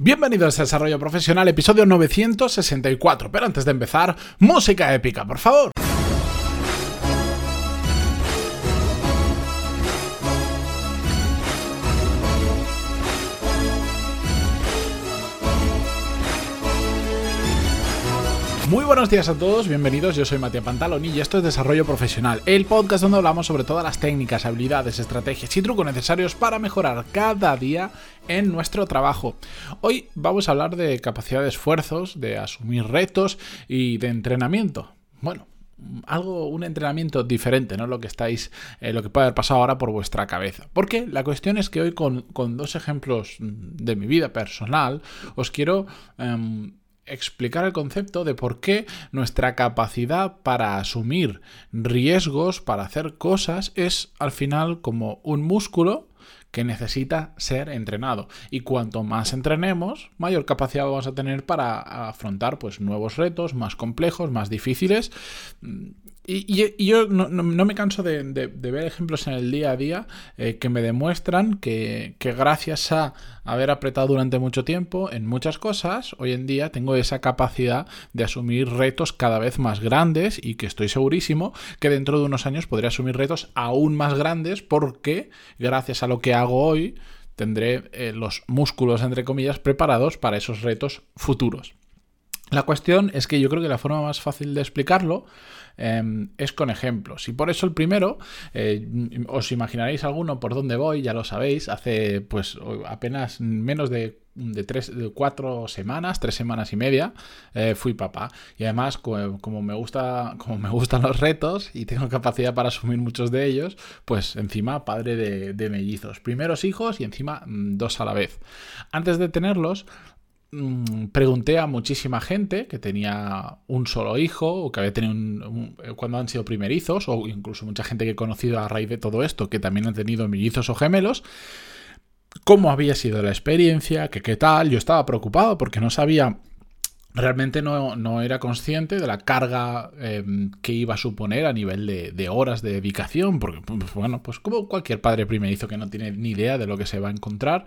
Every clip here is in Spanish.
Bienvenidos a Desarrollo Profesional, episodio 964. Pero antes de empezar, música épica, por favor. Muy buenos días a todos, bienvenidos, yo soy Matías Pantaloni y esto es Desarrollo Profesional, el podcast donde hablamos sobre todas las técnicas, habilidades, estrategias y trucos necesarios para mejorar cada día en nuestro trabajo. Hoy vamos a hablar de capacidad de esfuerzos, de asumir retos y de entrenamiento. Bueno, algo, un entrenamiento diferente, ¿no? Lo que estáis, eh, lo que puede haber pasado ahora por vuestra cabeza. Porque la cuestión es que hoy con, dos ejemplos de mi vida personal os quiero em, explicar el concepto de por qué nuestra capacidad para asumir riesgos, para hacer cosas, es al final como un músculo que necesita ser entrenado. Y cuanto más entrenemos, mayor capacidad vamos a tener para afrontar pues, nuevos retos más complejos, más difíciles y, yo no, me canso de, ver ejemplos en el día a día eh, que me demuestran que, gracias a haber apretado durante mucho tiempo en muchas cosas, hoy en día tengo esa capacidad de asumir retos cada vez más grandes y que estoy segurísimo que dentro de unos años podré asumir retos aún más grandes porque gracias a lo que hago hoy tendré eh, los músculos, entre comillas, preparados para esos retos futuros. La cuestión es que yo creo que la forma más fácil de explicarlo em, es con ejemplos. Y por eso el primero, eh, os imaginaréis alguno por dónde voy, ya lo sabéis, hace pues apenas menos de, tres, de cuatro semanas, tres semanas y media, eh, fui papá. Y además, como, me gusta, como me gustan los retos y tengo capacidad para asumir muchos de ellos, pues encima padre de, mellizos. Primeros hijos y encima mm, dos a la vez. Antes de tenerlos, Mm, pregunté a muchísima gente que tenía un solo hijo o que había tenido un, cuando han sido primerizos o incluso mucha gente que he conocido a raíz de todo esto que también han tenido mellizos o gemelos cómo había sido la experiencia, que qué tal. Yo estaba preocupado porque no sabía realmente no, era consciente de la carga em, que iba a suponer a nivel de, horas de dedicación, porque, bueno, pues como cualquier padre primerizo que no tiene ni idea de lo que se va a encontrar.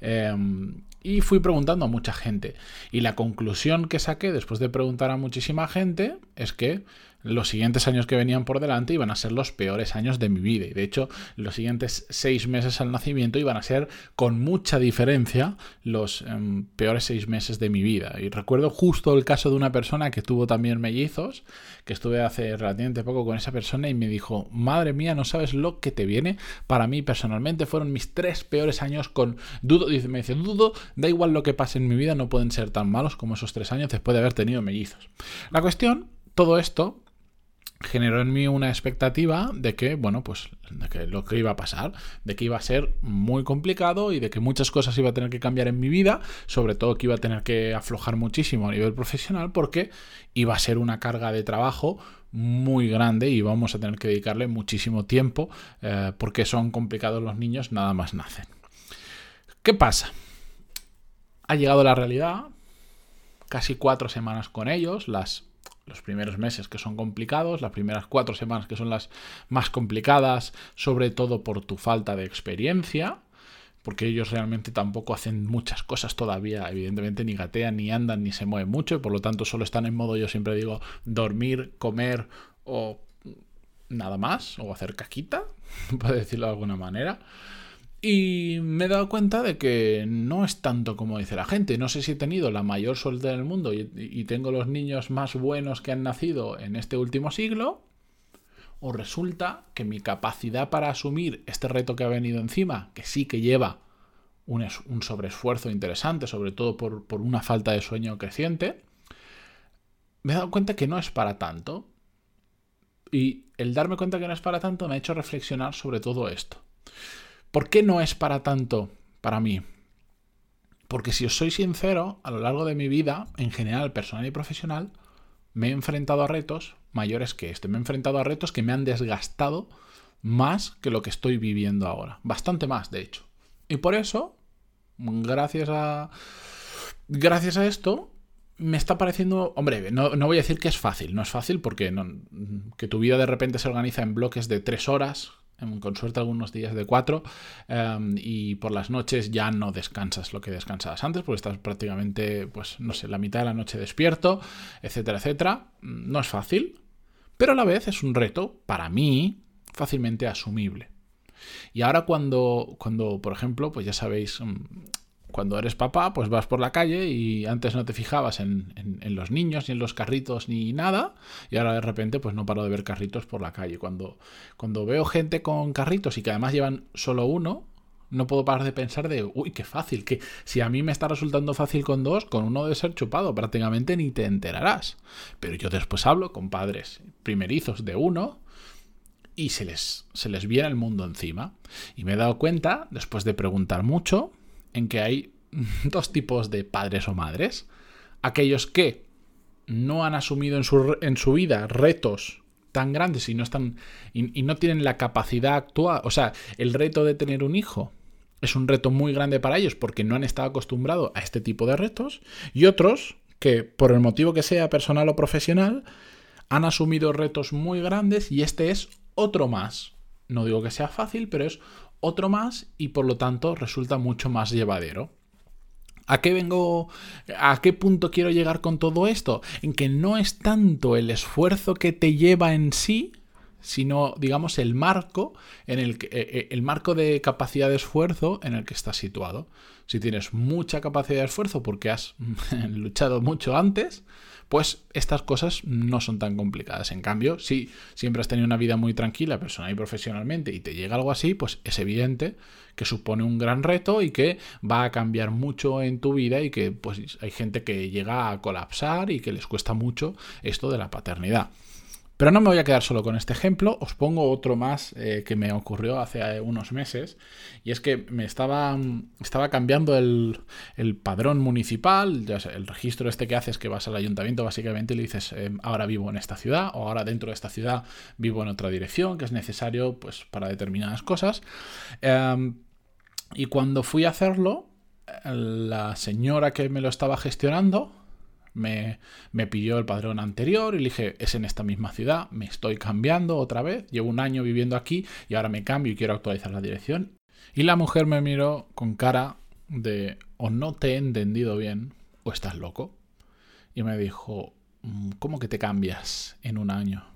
Em, y fui preguntando a mucha gente. Y la conclusión que saqué después de preguntar a muchísima gente es que los siguientes años que venían por delante iban a ser los peores años de mi vida. Y de hecho, los siguientes seis meses al nacimiento iban a ser con mucha diferencia los em, peores seis meses de mi vida. Y recuerdo justo el caso de una persona que tuvo también mellizos, que estuve hace relativamente poco con esa persona y me dijo, madre mía, no sabes lo que te viene. Para mí personalmente fueron mis tres peores años con... Dudo, me dice, dudo, da igual lo que pase en mi vida, no pueden ser tan malos como esos tres años después de haber tenido mellizos. La cuestión, todo esto generó en mí una expectativa de que, bueno, pues de que lo que iba a pasar, de que iba a ser muy complicado y de que muchas cosas iba a tener que cambiar en mi vida, sobre todo que iba a tener que aflojar muchísimo a nivel profesional porque iba a ser una carga de trabajo muy grande y vamos a tener que dedicarle muchísimo tiempo eh, porque son complicados los niños, nada más nacen. ¿Qué pasa? Ha llegado la realidad, casi cuatro semanas con ellos, las los primeros meses que son complicados, las primeras cuatro semanas que son las más complicadas, sobre todo por tu falta de experiencia, porque ellos realmente tampoco hacen muchas cosas todavía, evidentemente ni gatean, ni andan, ni se mueven mucho, y por lo tanto solo están en modo, yo siempre digo, dormir, comer o nada más, o hacer caquita, por decirlo de alguna manera. Y me he dado cuenta de que no es tanto como dice la gente. No sé si he tenido la mayor suerte del mundo y, tengo los niños más buenos que han nacido en este último siglo. O resulta que mi capacidad para asumir este reto que ha venido encima, que sí que lleva un, un sobreesfuerzo interesante, sobre todo por, por una falta de sueño creciente, me he dado cuenta que no es para tanto. Y el darme cuenta que no es para tanto me ha hecho reflexionar sobre todo esto. ¿Por qué no es para tanto para mí? Porque si os soy sincero, a lo largo de mi vida, en general personal y profesional, me he enfrentado a retos mayores que este. Me he enfrentado a retos que me han desgastado más que lo que estoy viviendo ahora. Bastante más, de hecho. Y por eso, gracias a. Gracias a esto, me está pareciendo. Hombre, no, no, voy a decir que es fácil. No es fácil porque que tu vida de repente se organiza en bloques de tres horas con suerte algunos días de cuatro, em, y por las noches ya no descansas lo que descansabas antes, porque estás prácticamente, pues, no sé, la mitad de la noche despierto, etcétera, etcétera. No es fácil, pero a la vez es un reto, para mí, fácilmente asumible. Y ahora cuando, cuando por ejemplo, pues ya sabéis, mm, cuando eres papá, pues vas por la calle y antes no te fijabas en, los niños, ni en los carritos, ni nada, y ahora de repente pues no paro de ver carritos por la calle. Cuando, cuando veo gente con carritos y que además llevan solo uno, no puedo parar de pensar de, uy, qué fácil, que si a mí me está resultando fácil con dos, con uno de ser chupado, prácticamente ni te enterarás. Pero yo después hablo con padres primerizos de uno y se les, se les viene el mundo encima. Y me he dado cuenta, después de preguntar mucho, en que hay dos tipos de padres o madres. Aquellos que no han asumido en su, en su vida retos tan grandes y no están y, no tienen la capacidad actual. O sea, el reto de tener un hijo es un reto muy grande para ellos porque no han estado acostumbrados a este tipo de retos. Y otros que, por el motivo que sea personal o profesional, han asumido retos muy grandes y este es otro más. No digo que sea fácil, pero es otro más y por lo tanto resulta mucho más llevadero. ¿A qué vengo? ¿A qué punto quiero llegar con todo esto? En que no es tanto el esfuerzo que te lleva en sí, sino, digamos, el marco en el que, eh, eh, el marco de capacidad de esfuerzo en el que estás situado. Si tienes mucha capacidad de esfuerzo porque has luchado mucho antes, pues estas cosas no son tan complicadas. En cambio, si siempre has tenido una vida muy tranquila, personal y profesionalmente, y te llega algo así, pues es evidente que supone un gran reto y que va a cambiar mucho en tu vida y que pues hay gente que llega a colapsar y que les cuesta mucho esto de la paternidad. Pero no me voy a quedar solo con este ejemplo, os pongo otro más eh, que me ocurrió hace eh, unos meses, y es que me estaba, cambiando el, padrón municipal, ya el registro este que haces que vas al ayuntamiento básicamente y le dices eh, ahora vivo en esta ciudad o ahora dentro de esta ciudad vivo en otra dirección, que es necesario pues para determinadas cosas. Em, y cuando fui a hacerlo, la señora que me lo estaba gestionando, me, me pidió el padrón anterior y le dije, es en esta misma ciudad, me estoy cambiando otra vez, llevo un año viviendo aquí y ahora me cambio y quiero actualizar la dirección. Y la mujer me miró con cara de o no te he entendido bien o estás loco. Y me dijo, mm, ¿cómo que te cambias en un año?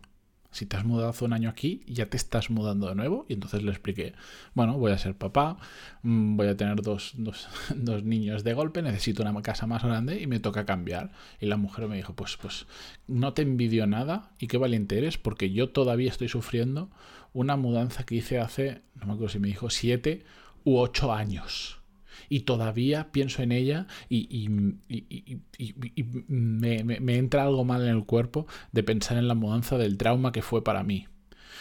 Si te has mudado hace un año aquí, ya te estás mudando de nuevo. Y entonces le expliqué, bueno, voy a ser papá, mm, voy a tener dos, dos, niños de golpe, necesito una casa más grande y me toca cambiar. Y la mujer me dijo, pues, pues no te envidio nada y qué valiente eres porque yo todavía estoy sufriendo una mudanza que hice hace, no me acuerdo si me dijo, siete u ocho años y todavía pienso en ella y, me, entra algo mal en el cuerpo de pensar en la mudanza del trauma que fue para mí.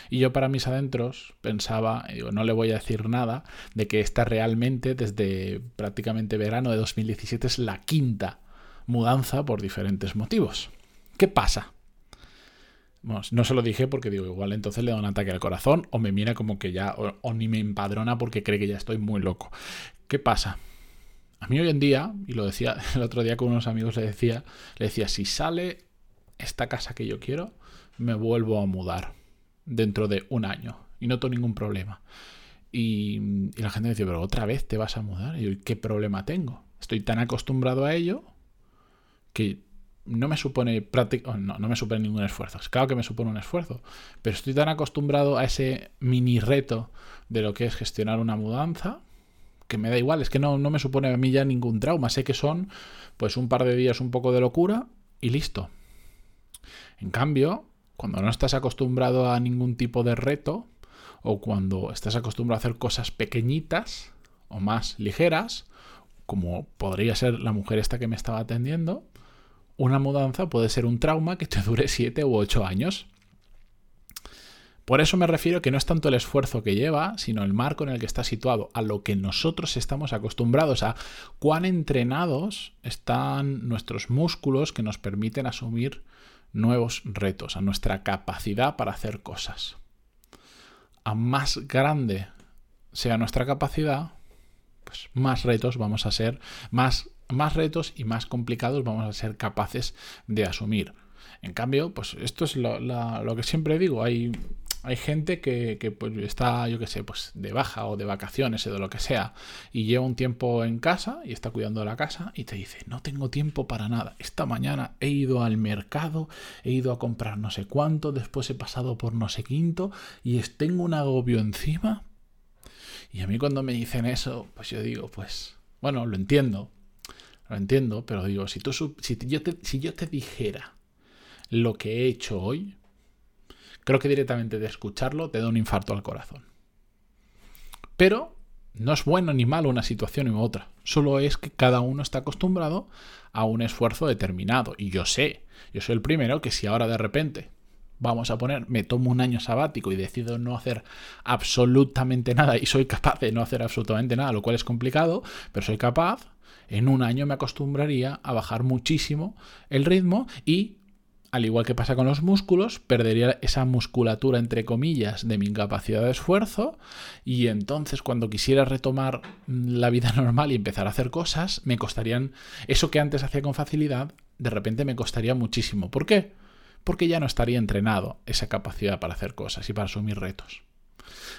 Y yo para mis adentros pensaba, digo, no le voy a decir nada, de que esta realmente desde prácticamente verano de 2017 es la quinta mudanza por diferentes motivos. ¿Qué pasa? no se lo dije porque digo, igual entonces le da un ataque al corazón o me mira como que ya, o, ni me empadrona porque cree que ya estoy muy loco. ¿Qué pasa? A mí hoy en día, y lo decía el otro día con unos amigos, le decía, le decía, si sale esta casa que yo quiero, me vuelvo a mudar dentro de un año y no tengo ningún problema. Y, la gente me decía, pero otra vez te vas a mudar. Y yo, ¿qué problema tengo? Estoy tan acostumbrado a ello que no me supone práctico, no, no me supone ningún esfuerzo. Claro que me supone un esfuerzo, pero estoy tan acostumbrado a ese mini reto de lo que es gestionar una mudanza que me da igual, es que no, no me supone a mí ya ningún trauma. Sé que son pues un par de días un poco de locura y listo. En cambio, cuando no estás acostumbrado a ningún tipo de reto, o cuando estás acostumbrado a hacer cosas pequeñitas o más ligeras, como podría ser la mujer esta que me estaba atendiendo, una mudanza puede ser un trauma que te dure 7 u 8 años. Por eso me refiero que no es tanto el esfuerzo que lleva, sino el marco en el que está situado, a lo que nosotros estamos acostumbrados, a cuán entrenados están nuestros músculos que nos permiten asumir nuevos retos, a nuestra capacidad para hacer cosas. A más grande sea nuestra capacidad, pues más retos vamos a ser, más más retos y más complicados vamos a ser capaces de asumir. En cambio, pues esto es lo, que siempre digo, hay, hay gente que, que pues, está, yo qué sé, pues de baja o de vacaciones o de lo que sea, y lleva un tiempo en casa y está cuidando la casa y te dice, no tengo tiempo para nada. Esta mañana he ido al mercado, he ido a comprar no sé cuánto, después he pasado por no sé quinto y tengo un agobio encima. Y a mí cuando me dicen eso, pues yo digo, pues, bueno, lo entiendo, lo entiendo, pero digo, si, tú, si, yo te, si yo te dijera lo que he hecho hoy, creo que directamente de escucharlo te da un infarto al corazón. Pero no es bueno ni malo una situación u otra. Solo es que cada uno está acostumbrado a un esfuerzo determinado. Y yo sé, yo soy el primero que si ahora de repente vamos a poner, me tomo un año sabático y decido no hacer absolutamente nada y soy capaz de no hacer absolutamente nada, lo cual es complicado, pero soy capaz, en un año me acostumbraría a bajar muchísimo el ritmo y al igual que pasa con los músculos, perdería esa musculatura, entre comillas, de mi incapacidad de esfuerzo y entonces cuando quisiera retomar la vida normal y empezar a hacer cosas, me costarían eso que antes hacía con facilidad, de repente me costaría muchísimo. ¿Por qué? Porque ya no estaría entrenado esa capacidad para hacer cosas y para asumir retos.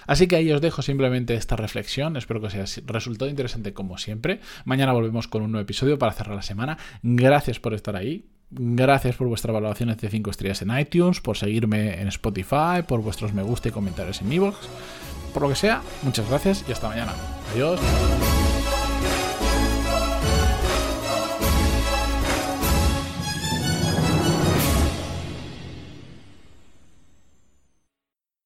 Así que ahí os dejo simplemente esta reflexión. Espero que os haya resultado interesante como siempre. Mañana volvemos con un nuevo episodio para cerrar la semana. Gracias por estar ahí. Gracias por vuestras valoraciones de 5 estrellas en iTunes, por seguirme en Spotify, por vuestros me gusta y comentarios en mi box. Por lo que sea, muchas gracias y hasta mañana. Adiós.